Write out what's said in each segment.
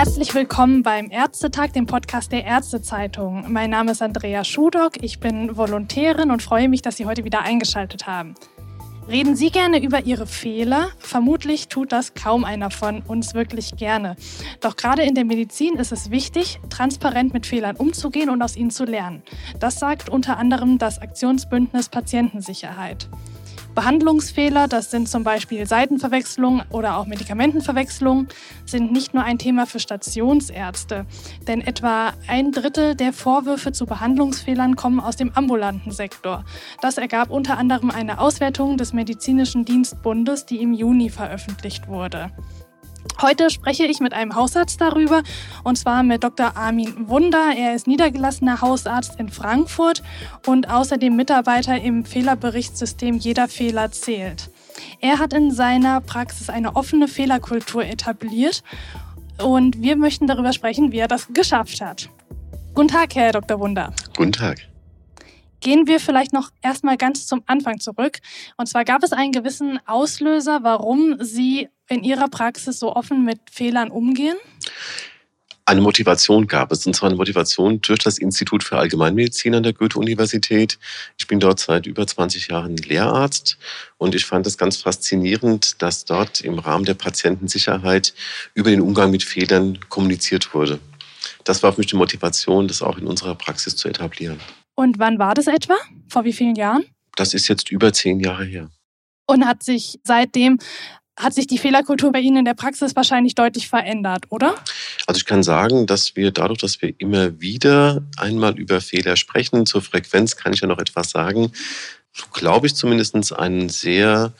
Herzlich willkommen beim Ärztetag, dem Podcast der Ärztezeitung. Mein Name ist Andrea Schudock, ich bin Volontärin und freue mich, dass Sie heute wieder eingeschaltet haben. Reden Sie gerne über Ihre Fehler? Vermutlich tut das kaum einer von uns wirklich gerne. Doch gerade in der Medizin ist es wichtig, transparent mit Fehlern umzugehen und aus ihnen zu lernen. Das sagt unter anderem das Aktionsbündnis Patientensicherheit. Behandlungsfehler, das sind zum Beispiel Seitenverwechslung oder auch Medikamentenverwechslung, sind nicht nur ein Thema für Stationsärzte. Denn etwa ein Drittel der Vorwürfe zu Behandlungsfehlern kommen aus dem ambulanten Sektor. Das ergab unter anderem eine Auswertung des Medizinischen Dienstbundes, die im Juni veröffentlicht wurde. Heute spreche ich mit einem Hausarzt darüber, und zwar mit Dr. Armin Wunder. Er ist niedergelassener Hausarzt in Frankfurt und außerdem Mitarbeiter im Fehlerberichtssystem Jeder Fehler zählt. Er hat in seiner Praxis eine offene Fehlerkultur etabliert und wir möchten darüber sprechen, wie er das geschafft hat. Guten Tag, Herr Dr. Wunder. Guten Tag. Gehen wir vielleicht noch erstmal ganz zum Anfang zurück. Und zwar gab es einen gewissen Auslöser, warum Sie in Ihrer Praxis so offen mit Fehlern umgehen? Eine Motivation gab es, und zwar eine Motivation durch das Institut für Allgemeinmedizin an der Goethe-Universität. Ich bin dort seit über 20 Jahren Lehrarzt und ich fand es ganz faszinierend, dass dort im Rahmen der Patientensicherheit über den Umgang mit Fehlern kommuniziert wurde. Das war für mich die Motivation, das auch in unserer Praxis zu etablieren. Und wann war das etwa? Vor wie vielen Jahren? Das ist jetzt über zehn Jahre her. Und hat sich seitdem hat sich die Fehlerkultur bei Ihnen in der Praxis wahrscheinlich deutlich verändert, oder? Also ich kann sagen, dass wir dadurch, dass wir immer wieder einmal über Fehler sprechen, zur Frequenz kann ich ja noch etwas sagen, so glaube ich zumindest einen sehr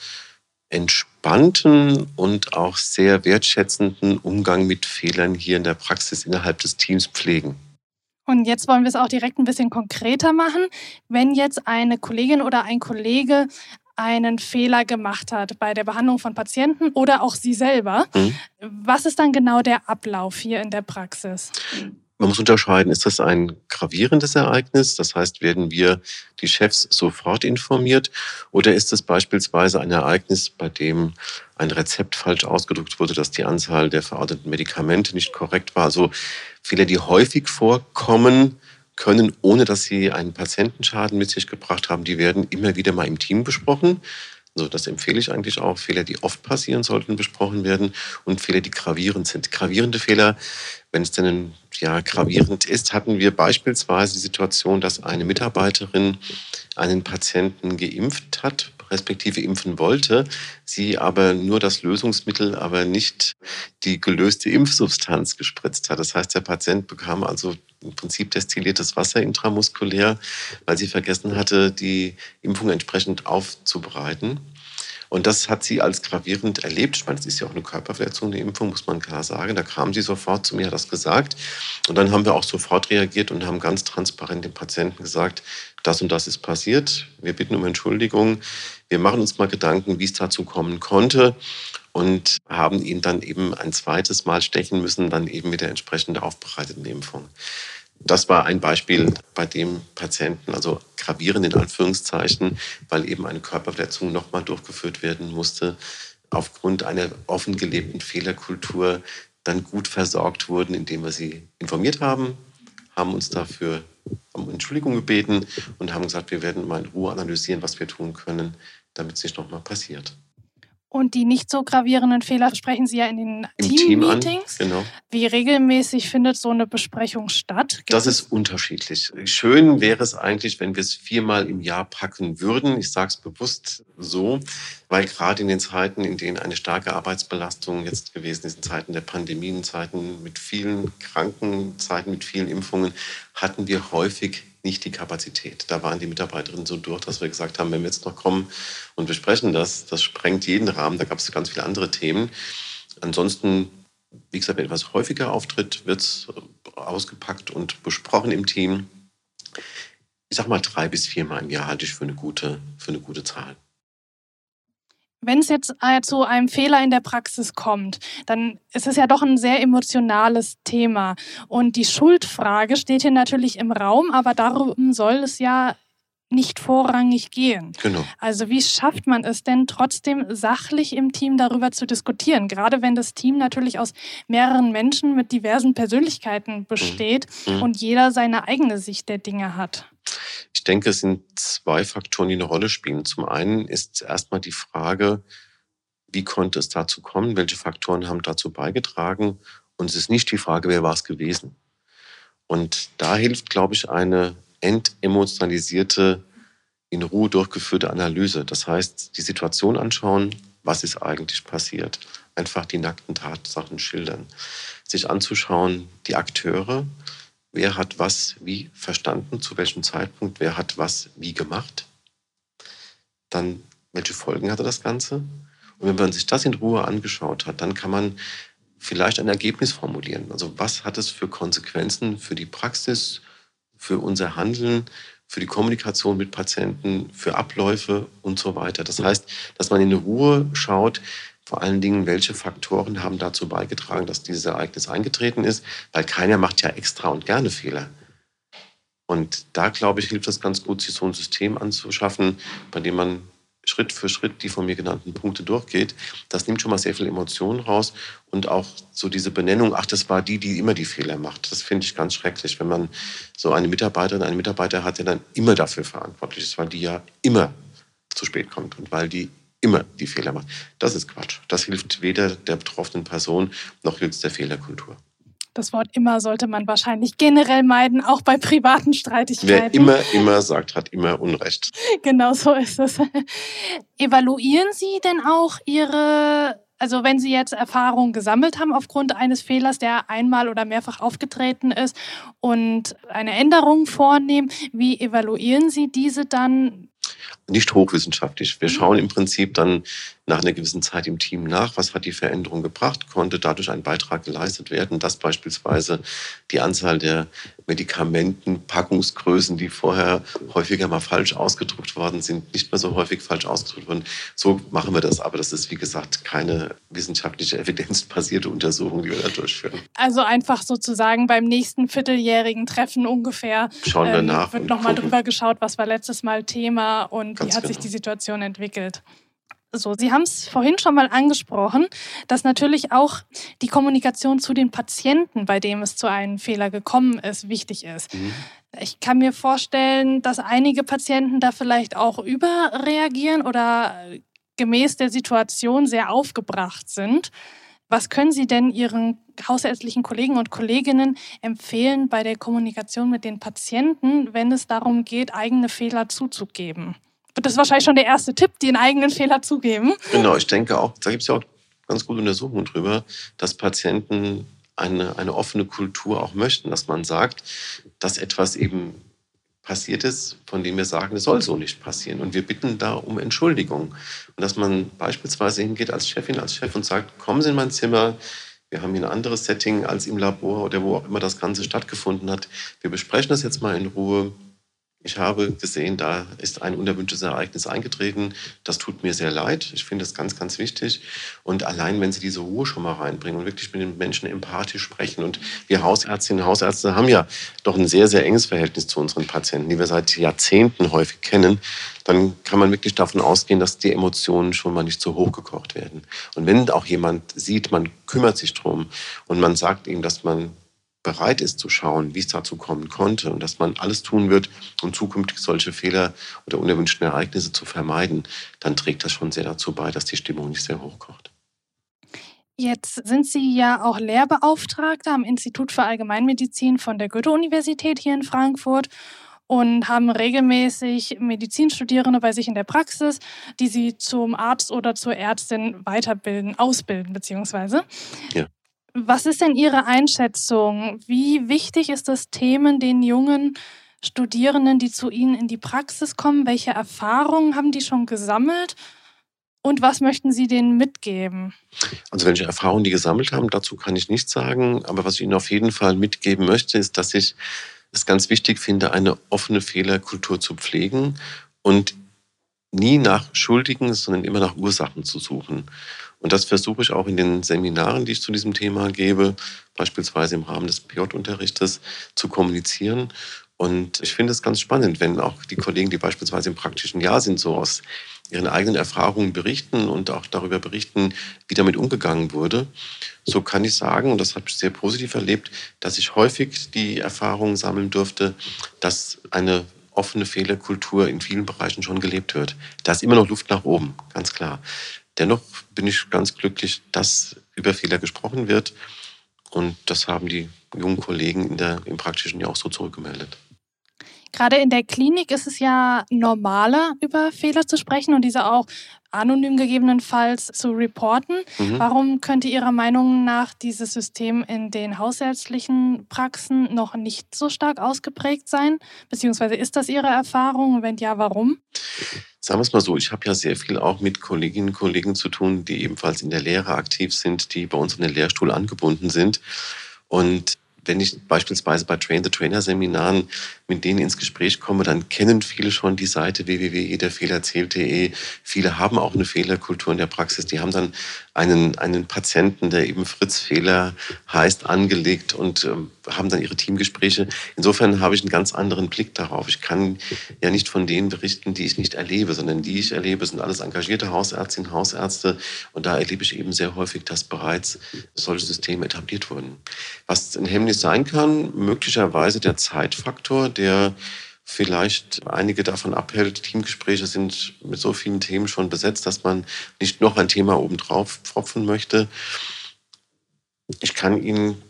entspannten und auch sehr wertschätzenden Umgang mit Fehlern hier in der Praxis innerhalb des Teams pflegen. Und jetzt wollen wir es auch direkt ein bisschen konkreter machen. Wenn jetzt eine Kollegin oder ein Kollege einen Fehler gemacht hat bei der Behandlung von Patienten oder auch Sie selber. Mhm. Was ist dann genau der Ablauf hier in der Praxis? Man muss unterscheiden, ist das ein gravierendes Ereignis? Das heißt, werden wir die Chefs sofort informiert? Oder ist es beispielsweise ein Ereignis, bei dem ein Rezept falsch ausgedruckt wurde, dass die Anzahl der verordneten Medikamente nicht korrekt war? Also Fehler, die häufig vorkommen, können, ohne dass sie einen Patientenschaden mit sich gebracht haben, die werden immer wieder mal im Team besprochen. Also das empfehle ich eigentlich auch. Fehler, die oft passieren sollten, besprochen werden und Fehler, die gravierend sind. Gravierende Fehler, wenn es denn ja, gravierend ist, hatten wir beispielsweise die Situation, dass eine Mitarbeiterin einen Patienten geimpft hat, respektive impfen wollte, sie aber nur das Lösungsmittel, aber nicht die gelöste Impfsubstanz gespritzt hat. Das heißt, der Patient bekam also im Prinzip destilliertes Wasser intramuskulär, weil sie vergessen hatte, die Impfung entsprechend aufzubereiten. Und das hat sie als gravierend erlebt. Ich meine, es ist ja auch eine Körperverletzung, eine Impfung, muss man klar sagen. Da kam sie sofort zu mir, hat das gesagt. Und dann haben wir auch sofort reagiert und haben ganz transparent dem Patienten gesagt, das und das ist passiert. Wir bitten um Entschuldigung. Wir machen uns mal Gedanken, wie es dazu kommen konnte und haben ihn dann eben ein zweites Mal stechen müssen, dann eben mit der entsprechend aufbereiteten Impfung. Das war ein Beispiel bei dem Patienten, also gravierend in Anführungszeichen, weil eben eine Körperverletzung nochmal durchgeführt werden musste, aufgrund einer offen gelebten Fehlerkultur dann gut versorgt wurden, indem wir sie informiert haben, haben uns dafür um Entschuldigung gebeten und haben gesagt, wir werden mal in Ruhe analysieren, was wir tun können, damit es nicht nochmal passiert. Und die nicht so gravierenden Fehler sprechen Sie ja in den Team-Meetings. Team genau. Wie regelmäßig findet so eine Besprechung statt? Gibt das ist unterschiedlich. Schön wäre es eigentlich, wenn wir es viermal im Jahr packen würden. Ich sage es bewusst so, weil gerade in den Zeiten, in denen eine starke Arbeitsbelastung jetzt gewesen ist, in Zeiten der Pandemien, Zeiten mit vielen Kranken, Zeiten mit vielen Impfungen, hatten wir häufig nicht die Kapazität. Da waren die Mitarbeiterinnen so durch, dass wir gesagt haben, wenn wir jetzt noch kommen und besprechen das, das sprengt jeden Rahmen. Da gab es ganz viele andere Themen. Ansonsten, wie gesagt, wenn etwas häufiger auftritt, wird es ausgepackt und besprochen im Team. Ich sag mal, drei bis viermal im Jahr halte ich für eine gute, für eine gute Zahl. Wenn es jetzt äh, zu einem Fehler in der Praxis kommt, dann ist es ja doch ein sehr emotionales Thema. Und die Schuldfrage steht hier natürlich im Raum, aber darum soll es ja nicht vorrangig gehen. Genau. Also wie schafft man es denn trotzdem sachlich im Team darüber zu diskutieren? Gerade wenn das Team natürlich aus mehreren Menschen mit diversen Persönlichkeiten besteht mhm. mhm. und jeder seine eigene Sicht der Dinge hat. Ich denke, es sind zwei Faktoren, die eine Rolle spielen. Zum einen ist erstmal die Frage, wie konnte es dazu kommen? Welche Faktoren haben dazu beigetragen? Und es ist nicht die Frage, wer war es gewesen? Und da hilft, glaube ich, eine entemotionalisierte, in Ruhe durchgeführte Analyse. Das heißt, die Situation anschauen, was ist eigentlich passiert. Einfach die nackten Tatsachen schildern. Sich anzuschauen, die Akteure, wer hat was wie verstanden, zu welchem Zeitpunkt, wer hat was wie gemacht. Dann, welche Folgen hatte das Ganze? Und wenn man sich das in Ruhe angeschaut hat, dann kann man vielleicht ein Ergebnis formulieren. Also was hat es für Konsequenzen für die Praxis, für unser Handeln, für die Kommunikation mit Patienten, für Abläufe und so weiter. Das heißt, dass man in Ruhe schaut, vor allen Dingen, welche Faktoren haben dazu beigetragen, dass dieses Ereignis eingetreten ist, weil keiner macht ja extra und gerne Fehler. Und da, glaube ich, hilft es ganz gut, sich so ein System anzuschaffen, bei dem man Schritt für Schritt die von mir genannten Punkte durchgeht. Das nimmt schon mal sehr viel Emotionen raus und auch so diese Benennung, ach, das war die, die immer die Fehler macht. Das finde ich ganz schrecklich, wenn man so eine Mitarbeiterin, einen Mitarbeiter hat, der dann immer dafür verantwortlich ist, weil die ja immer zu spät kommt und weil die immer die Fehler macht. Das ist Quatsch. Das hilft weder der betroffenen Person noch hilft der Fehlerkultur. Das Wort immer sollte man wahrscheinlich generell meiden, auch bei privaten Streitigkeiten. Wer immer, immer sagt, hat immer Unrecht. Genau so ist es. Evaluieren Sie denn auch Ihre, also wenn Sie jetzt Erfahrungen gesammelt haben aufgrund eines Fehlers, der einmal oder mehrfach aufgetreten ist und eine Änderung vornehmen, wie evaluieren Sie diese dann? Nicht hochwissenschaftlich. Wir mhm. schauen im Prinzip dann nach einer gewissen Zeit im Team nach, was hat die Veränderung gebracht, konnte dadurch ein Beitrag geleistet werden, dass beispielsweise die Anzahl der Medikamentenpackungsgrößen, die vorher häufiger mal falsch ausgedruckt worden sind, nicht mehr so häufig falsch ausgedruckt wurden. So machen wir das, aber das ist wie gesagt keine wissenschaftliche evidenzbasierte Untersuchung, die wir da durchführen. Also einfach sozusagen beim nächsten vierteljährigen Treffen ungefähr schauen wir ähm, nach wird nochmal drüber geschaut, was war letztes Mal Thema und Ganz wie hat genau. sich die Situation entwickelt. So, Sie haben es vorhin schon mal angesprochen, dass natürlich auch die Kommunikation zu den Patienten, bei dem es zu einem Fehler gekommen ist, wichtig ist. Mhm. Ich kann mir vorstellen, dass einige Patienten da vielleicht auch überreagieren oder gemäß der Situation sehr aufgebracht sind. Was können Sie denn Ihren hausärztlichen Kollegen und Kolleginnen empfehlen bei der Kommunikation mit den Patienten, wenn es darum geht, eigene Fehler zuzugeben? Das ist wahrscheinlich schon der erste Tipp, den eigenen Fehler zugeben. Genau, ich denke auch, da gibt es ja auch ganz gute Untersuchungen drüber, dass Patienten eine, eine offene Kultur auch möchten, dass man sagt, dass etwas eben passiert ist, von dem wir sagen, es soll so nicht passieren. Und wir bitten da um Entschuldigung. Und dass man beispielsweise hingeht als Chefin, als Chef und sagt, kommen Sie in mein Zimmer, wir haben hier ein anderes Setting als im Labor oder wo auch immer das Ganze stattgefunden hat. Wir besprechen das jetzt mal in Ruhe. Ich habe gesehen, da ist ein unerwünschtes Ereignis eingetreten. Das tut mir sehr leid. Ich finde das ganz, ganz wichtig. Und allein, wenn Sie diese Ruhe schon mal reinbringen und wirklich mit den Menschen empathisch sprechen. Und wir Hausärztinnen und Hausärzte haben ja doch ein sehr, sehr enges Verhältnis zu unseren Patienten, die wir seit Jahrzehnten häufig kennen. Dann kann man wirklich davon ausgehen, dass die Emotionen schon mal nicht so hochgekocht werden. Und wenn auch jemand sieht, man kümmert sich drum und man sagt ihm, dass man bereit ist zu schauen, wie es dazu kommen konnte und dass man alles tun wird, um zukünftig solche Fehler oder unerwünschten Ereignisse zu vermeiden, dann trägt das schon sehr dazu bei, dass die Stimmung nicht sehr hoch kocht. Jetzt sind Sie ja auch Lehrbeauftragter am Institut für Allgemeinmedizin von der Goethe-Universität hier in Frankfurt und haben regelmäßig Medizinstudierende bei sich in der Praxis, die sie zum Arzt oder zur Ärztin weiterbilden, ausbilden beziehungsweise. Ja. Was ist denn Ihre Einschätzung? Wie wichtig ist es, Themen den jungen Studierenden, die zu Ihnen in die Praxis kommen, welche Erfahrungen haben die schon gesammelt? Und was möchten Sie denen mitgeben? Also welche Erfahrungen die gesammelt haben, dazu kann ich nichts sagen. Aber was ich Ihnen auf jeden Fall mitgeben möchte, ist, dass ich es ganz wichtig finde, eine offene Fehlerkultur zu pflegen und nie nach Schuldigen, sondern immer nach Ursachen zu suchen. Und das versuche ich auch in den Seminaren, die ich zu diesem Thema gebe, beispielsweise im Rahmen des PJ-Unterrichtes, zu kommunizieren Und ich finde es ganz spannend, wenn auch die Kollegen, die beispielsweise im praktischen Jahr sind, so aus ihren eigenen Erfahrungen berichten und auch darüber berichten, wie damit umgegangen wurde. So kann ich sagen, und das habe ich sehr positiv erlebt, dass ich häufig die Erfahrung sammeln durfte, dass eine offene Fehlerkultur in vielen Bereichen schon gelebt wird. Da ist immer noch Luft nach oben, ganz klar. Dennoch bin ich ganz glücklich, dass über Fehler gesprochen wird. Und das haben die jungen Kollegen der, im praktischen Jahr auch so zurückgemeldet. Gerade in der Klinik ist es ja normaler, über Fehler zu sprechen und diese auch anonym gegebenenfalls zu reporten. Mhm. Warum könnte Ihrer Meinung nach dieses System in den hausärztlichen Praxen noch nicht so stark ausgeprägt sein? Beziehungsweise ist das Ihre Erfahrung? Wenn ja, warum? Sagen wir es mal so, ich habe ja sehr viel auch mit Kolleginnen und Kollegen zu tun, die ebenfalls in der Lehre aktiv sind, die bei uns in den Lehrstuhl angebunden sind. Und wenn ich beispielsweise bei Train-the-Trainer-Seminaren mit denen ins Gespräch komme, dann kennen viele schon die Seite www.jederfehlerzählt.de. Viele haben auch eine Fehlerkultur in der Praxis. Die haben dann einen, einen Patienten, der eben Fritz Fehler heißt, angelegt und äh, haben dann ihre Teamgespräche. Insofern habe ich einen ganz anderen Blick darauf. Ich kann ja nicht von denen berichten, die ich nicht erlebe, sondern die ich erlebe, sind alles engagierte Hausärztinnen, Hausärzte. Und da erlebe ich eben sehr häufig, dass bereits solche Systeme etabliert wurden. Was ein Hemmnis sein kann, möglicherweise der Zeitfaktor, der vielleicht einige davon abhält. Teamgespräche sind mit so vielen Themen schon besetzt, dass man nicht noch ein Thema obendrauf pfropfen möchte. Ich kann Ihnen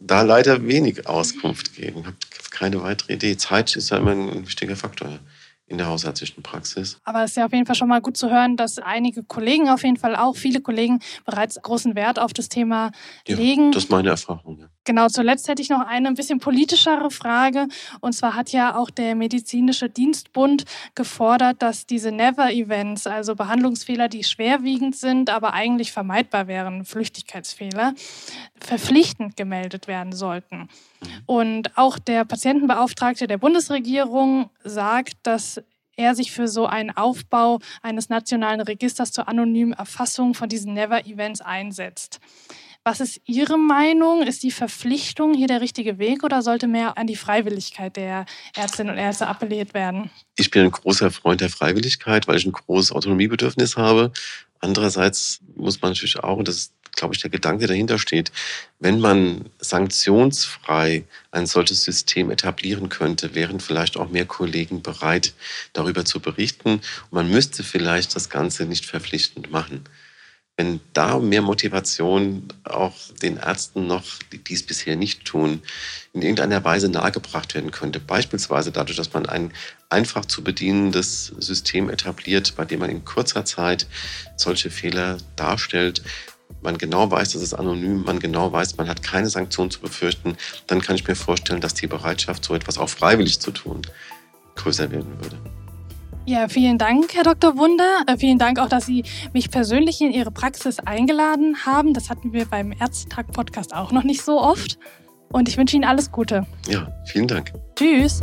da leider wenig Auskunft geben. Ich habe keine weitere Idee. Zeit ist ja immer ein wichtiger Faktor in der hausärztlichen Praxis. Aber es ist ja auf jeden Fall schon mal gut zu hören, dass einige Kollegen auf jeden Fall auch, viele Kollegen bereits großen Wert auf das Thema ja, legen. Das ist meine Erfahrung. Ja. Genau, zuletzt hätte ich noch eine ein bisschen politischere Frage. Und zwar hat ja auch der Medizinische Dienstbund gefordert, dass diese Never-Events, also Behandlungsfehler, die schwerwiegend sind, aber eigentlich vermeidbar wären, Flüchtigkeitsfehler, verpflichtend gemeldet werden sollten. Mhm. Und auch der Patientenbeauftragte der Bundesregierung sagt, dass er sich für so einen Aufbau eines nationalen Registers zur anonymen Erfassung von diesen Never-Events einsetzt. Was ist Ihre Meinung? Ist die Verpflichtung hier der richtige Weg oder sollte mehr an die Freiwilligkeit der Ärztinnen und Ärzte appelliert werden? Ich bin ein großer Freund der Freiwilligkeit, weil ich ein großes Autonomiebedürfnis habe. Andererseits muss man natürlich auch, und das ist, glaube ich, der Gedanke, der dahinter steht, wenn man sanktionsfrei ein solches System etablieren könnte, wären vielleicht auch mehr Kollegen bereit, darüber zu berichten. Und man müsste vielleicht das Ganze nicht verpflichtend machen wenn da mehr Motivation auch den Ärzten noch, die es bisher nicht tun, in irgendeiner Weise nahegebracht werden könnte. Beispielsweise dadurch, dass man ein einfach zu bedienendes System etabliert, bei dem man in kurzer Zeit solche Fehler darstellt, man genau weiß, dass es anonym, man genau weiß, man hat keine Sanktionen zu befürchten, dann kann ich mir vorstellen, dass die Bereitschaft, so etwas auch freiwillig zu tun, größer werden würde. Ja, vielen Dank, Herr Dr. Wunder. Äh, vielen Dank auch, dass Sie mich persönlich in Ihre Praxis eingeladen haben. Das hatten wir beim Ärztetag-Podcast auch noch nicht so oft. Und ich wünsche Ihnen alles Gute. Ja, vielen Dank. Tschüss.